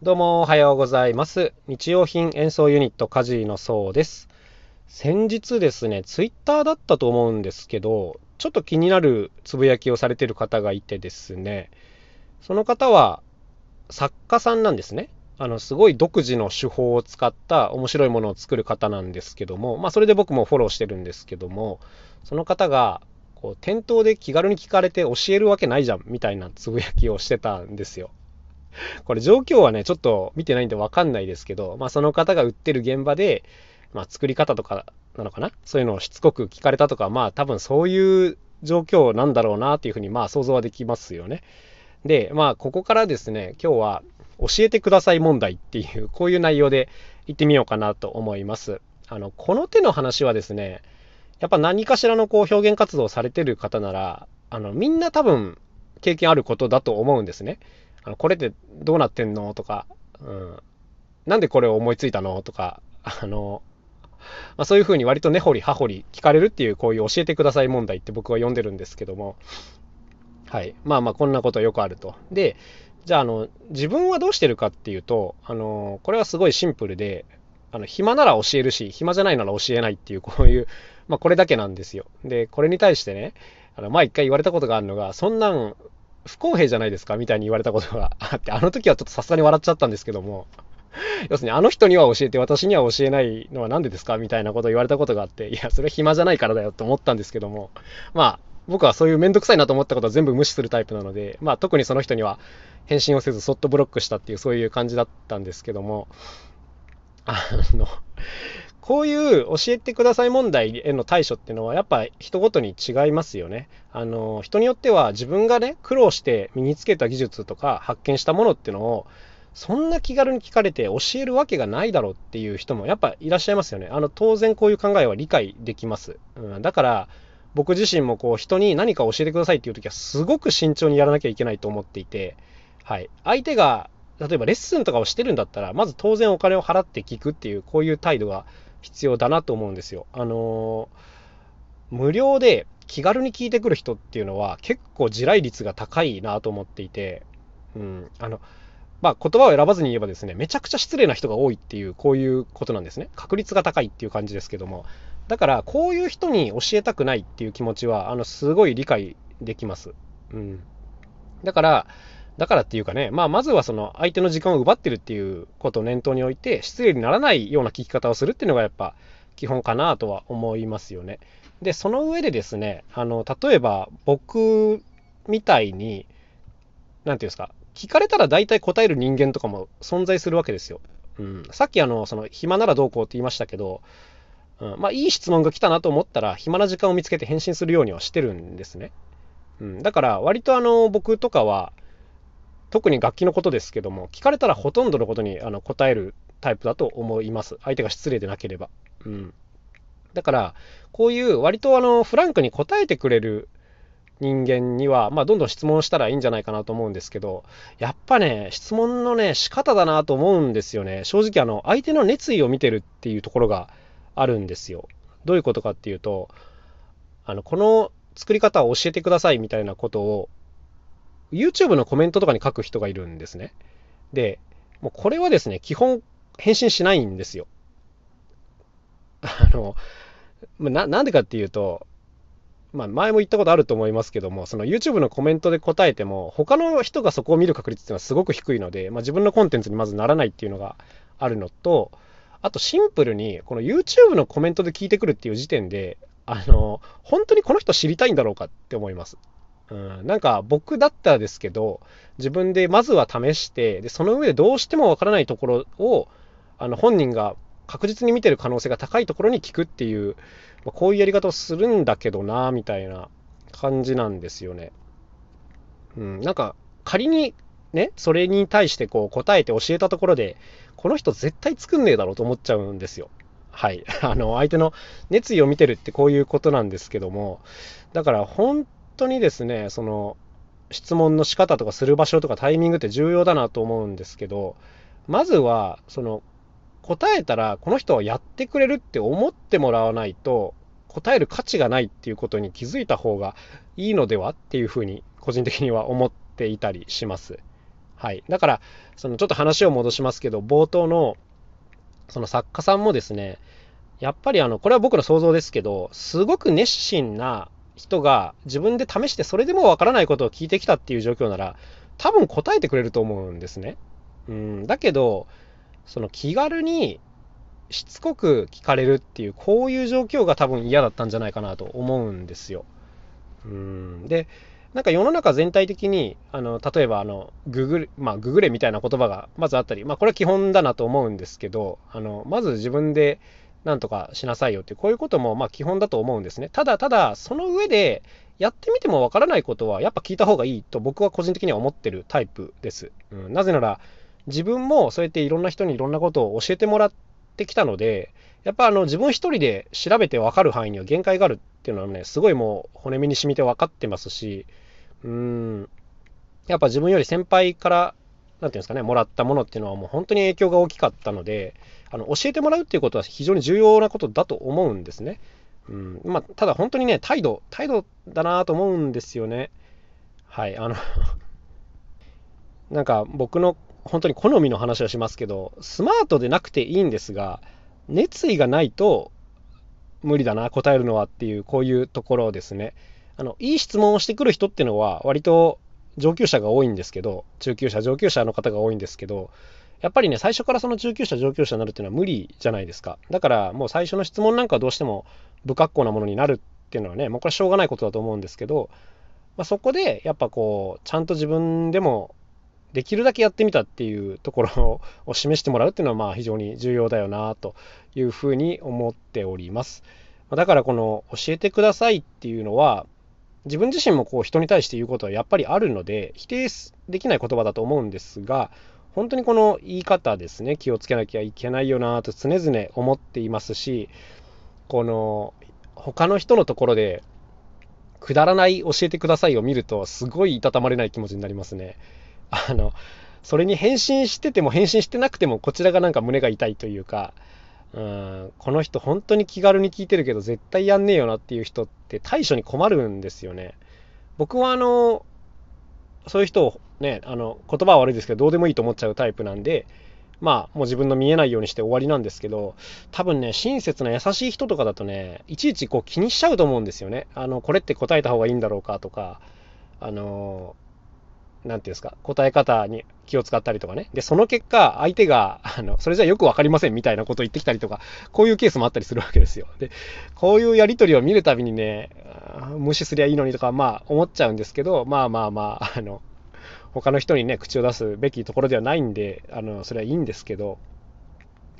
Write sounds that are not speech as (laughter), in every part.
どうもおはようございます。日用品演奏ユニットカジーのそうです。先日ですね、ツイッターだったと思うんですけど、ちょっと気になるつぶやきをされてる方がいてですね、その方は作家さんなんですね。あの、すごい独自の手法を使った面白いものを作る方なんですけども、まあそれで僕もフォローしてるんですけども、その方が、こう、店頭で気軽に聞かれて教えるわけないじゃん、みたいなつぶやきをしてたんですよ。(laughs) これ状況はね、ちょっと見てないんでわかんないですけど、まあその方が売ってる現場で、まあ作り方とかなのかな？そういうのをしつこく聞かれたとか、まあ多分そういう状況なんだろうなっていうふうにまあ想像はできますよね。で、まあここからですね、今日は教えてください問題っていう、こういう内容で言ってみようかなと思います。あの、この手の話はですね、やっぱ何かしらのこう表現活動をされてる方なら、あの、みんな多分経験あることだと思うんですね。あのこれってどうなってんの？とか、うん、なんでこれを思いついたの？とか、あの、まあ、そういうふうに割と根掘り葉掘り聞かれるっていうこういう教えてください問題って僕は読んでるんですけども、はい。まあまあこんなことよくあると。で、じゃああの、自分はどうしてるかっていうと、あの、これはすごいシンプルで、あの、暇なら教えるし、暇じゃないなら教えないっていうこういう、まあこれだけなんですよ。で、これに対してね、あの、まあ一回言われたことがあるのが、そんなん不公平じゃないですかみたいに言われたことがあって、あの時はちょっとさすがに笑っちゃったんですけども、要するにあの人には教えて私には教えないのは何でですかみたいなことを言われたことがあって、いや、それは暇じゃないからだよと思ったんですけども、まあ、僕はそういうめんどくさいなと思ったことは全部無視するタイプなので、まあ特にその人には返信をせずそっとブロックしたっていうそういう感じだったんですけども、あの、こういう教えてください問題への対処っていうのはやっぱ人ごとに違いますよね。あの、人によっては自分がね、苦労して身につけた技術とか発見したものっていうのをそんな気軽に聞かれて教えるわけがないだろうっていう人もやっぱいらっしゃいますよね。あの、当然こういう考えは理解できます。うん、だから、僕自身もこう人に何か教えてくださいっていう時はすごく慎重にやらなきゃいけないと思っていて、はい。相手が、例えばレッスンとかをしてるんだったら、まず当然お金を払って聞くっていう、こういう態度が必要だなと思うんですよ。あのー無料で気軽に聞いてくる人っていうのは結構地雷率が高いなと思っていて、うん、あの、まあ、言葉を選ばずに言えばですね、めちゃくちゃ失礼な人が多いっていう、こういうことなんですね。確率が高いっていう感じですけども。だから、こういう人に教えたくないっていう気持ちは、あの、すごい理解できます。うん。だから、だからっていうかね、まあ、まずはその相手の時間を奪ってるっていうことを念頭に置いて、失礼にならないような聞き方をするっていうのがやっぱ基本かなとは思いますよね。で、その上でですね、あの、例えば僕みたいに、なんていうんですか、聞かれたら大体答える人間とかも存在するわけですよ。うん、さっきあの、その、暇ならどうこうって言いましたけど、うん、まあ、いい質問が来たなと思ったら、暇な時間を見つけて返信するようにはしてるんですね。うん、だから、割とあの、僕とかは、特に楽器のことですけども、聞かれたらほとんどのことにあの答えるタイプだと思います。相手が失礼でなければ。うん。だから、こういう割とあの、フランクに答えてくれる人間には、まあ、どんどん質問したらいいんじゃないかなと思うんですけど、やっぱね、質問のね、仕方だなと思うんですよね。正直、あの、相手の熱意を見てるっていうところがあるんですよ。どういうことかっていうと、あの、この作り方を教えてくださいみたいなことを、YouTube のコメントとかに書く人がいるんですね。で、もうこれはですね、基本返信しないんですよ。あの、ななんでかっていうと、まあ、前も言ったことあると思いますけども、その YouTube のコメントで答えても、他の人がそこを見る確率っていうのはすごく低いので、まあ、自分のコンテンツにまずならないっていうのがあるのと、あとシンプルに、この YouTube のコメントで聞いてくるっていう時点で、あの、本当にこの人知りたいんだろうかって思います。うん、なんか僕だったらですけど、自分でまずは試して、で、その上でどうしてもわからないところを、あの、本人が確実に見てる可能性が高いところに聞くっていう、まあ、こういうやり方をするんだけどな、みたいな感じなんですよね。うん、なんか仮にね、それに対してこう答えて教えたところで、この人絶対作んねえだろうと思っちゃうんですよ。はい。(laughs) あの、相手の熱意を見てるってこういうことなんですけども、だから本当にですね、その、質問の仕方とかする場所とかタイミングって重要だなと思うんですけど、まずは、その、答えたらこの人はやってくれるって思ってもらわないと答える価値がないっていうことに気づいた方がいいのではっていうふうに個人的には思っていたりします。はい。だから、そのちょっと話を戻しますけど、冒頭の、その作家さんもですね、やっぱりあの、これは僕の想像ですけど、すごく熱心な人が自分で試してそれでもわからないことを聞いてきたっていう状況なら、多分答えてくれると思うんですね。うん、だけど、その気軽にしつこく聞かれるっていう、こういう状況が多分嫌だったんじゃないかなと思うんですよ。うん、で、なんか世の中全体的に、あの例えばあのググれ、まあ、ググれみたいな言葉がまずあったり、まあ、これは基本だなと思うんですけど、あのまず自分でなんとかしなさいよってこういうこともまあ基本だと思うんですね。ただただ、その上で、やってみてもわからないことはやっぱ聞いた方がいいと僕は個人的には思ってるタイプです。うん、なぜなら、自分もそうやっていろんな人にいろんなことを教えてもらってきたので、やっぱあの自分一人で調べてわかる範囲には限界があるっていうのはね、すごいもう骨身に染みて分かってますし、うん、やっぱ自分より先輩から、なんていうんですかね、もらったものっていうのはもう本当に影響が大きかったので、あの教えてもらうっていうことは非常に重要なことだと思うんですね。うんまあ、ただ本当にね、態度、態度だなと思うんですよね。はい、あの (laughs) なんか僕の本当に好みの話をしますけど、スマートでなくていいんですが、熱意がないと無理だな、答えるのはっていう、こういうところですね。あの、いい質問をしてくる人っていうのは、割と上級者が多いんですけど、中級者、上級者の方が多いんですけど、やっぱりね、最初からその中級者、上級者になるっていうのは無理じゃないですか。だから、もう最初の質問なんかはどうしても不格好なものになるっていうのはね、もうこれはしょうがないことだと思うんですけど、まあ、そこで、やっぱこう、ちゃんと自分でもできるだけやってみたっていうところを示してもらうっていうのは、まあ非常に重要だよな、というふうに思っております。だからこの教えてくださいっていうのは、自分自身もこう人に対して言うことはやっぱりあるので、否定できない言葉だと思うんですが、本当にこの言い方ですね、気をつけなきゃいけないよなと常々思っていますし、この他の人のところで、くだらない教えてくださいを見ると、すごいいたたまれない気持ちになりますね。あの、それに返信してても返信してなくても、こちらがなんか胸が痛いというか、うん、この人本当に気軽に聞いてるけど絶対やんねえよなっていう人って対処に困るんですよね。僕はあの、そういう人をね、あの、言葉は悪いですけど、どうでもいいと思っちゃうタイプなんで、まあ、もう自分の見えないようにして終わりなんですけど、多分ね、親切な優しい人とかだとね、いちいちこう気にしちゃうと思うんですよね。あの、これって答えた方がいいんだろうかとか、あのなんていうんですか、答え方に気を使ったりとかね。で、その結果、相手が、あの、それじゃよくわかりませんみたいなことを言ってきたりとか、こういうケースもあったりするわけですよ。で、こういうやりとりを見るたびにね、無視すりゃいいのにとか、まあ、思っちゃうんですけど、まあまあまあ、あの、他の人にね、口を出すべきところではないんで、あの、それはいいんですけど、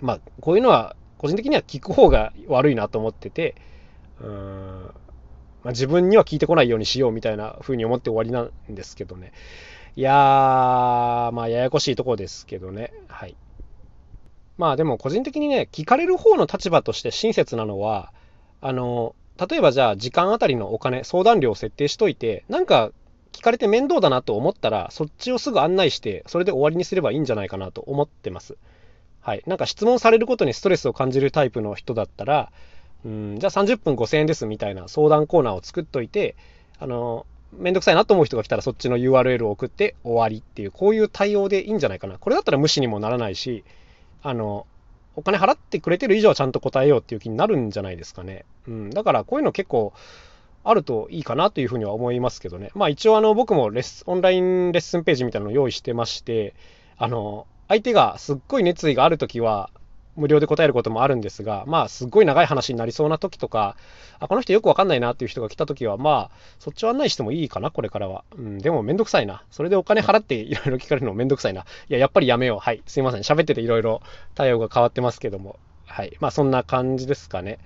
まあ、こういうのは、個人的には聞く方が悪いなと思ってて、うーん、まあ、自分には聞いてこないようにしようみたいな風に思って終わりなんですけどね。いやー、まあ、ややこしいところですけどね。はい。まあ、でも個人的にね、聞かれる方の立場として親切なのは、あの、例えばじゃあ、時間あたりのお金、相談料を設定しといて、なんか聞かれて面倒だなと思ったら、そっちをすぐ案内して、それで終わりにすればいいんじゃないかなと思ってます。はい。なんか質問されることにストレスを感じるタイプの人だったら、うん、じゃあ30分5000円ですみたいな相談コーナーを作っといて、あの、めんどくさいなと思う人が来たらそっちの URL を送って終わりっていう、こういう対応でいいんじゃないかな。これだったら無視にもならないし、あの、お金払ってくれてる以上はちゃんと答えようっていう気になるんじゃないですかね。うん。だからこういうの結構あるといいかなというふうには思いますけどね。まあ一応あの僕もレスオンラインレッスンページみたいなのを用意してまして、あの、相手がすっごい熱意があるときは、無料で答えることもあるんですが、まあ、すっごい長い話になりそうな時とか、あ、この人よくわかんないなっていう人が来た時は、まあ、そっちを案内してもいいかな、これからは。うん、でもめんどくさいな。それでお金払っていろいろ聞かれるのめんどくさいな。いや、やっぱりやめよう。はい。すいません。喋ってていろいろ対応が変わってますけども。はい。まあ、そんな感じですかね。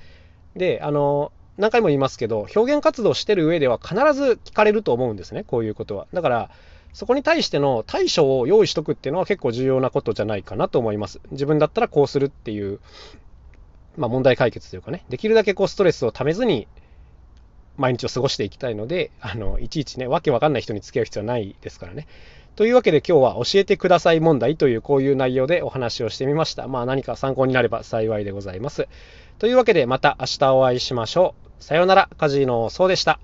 で、あの、何回も言いますけど、表現活動してる上では必ず聞かれると思うんですね、こういうことは。だから、そこに対しての対処を用意しとくっていうのは結構重要なことじゃないかなと思います。自分だったらこうするっていう、まあ、問題解決というかね、できるだけこうストレスをためずに毎日を過ごしていきたいので、あの、いちいちね、わけわかんない人に付き合う必要はないですからね。というわけで今日は教えてください問題というこういう内容でお話をしてみました。まあ何か参考になれば幸いでございます。というわけでまた明日お会いしましょう。さようなら、カジノそうでした。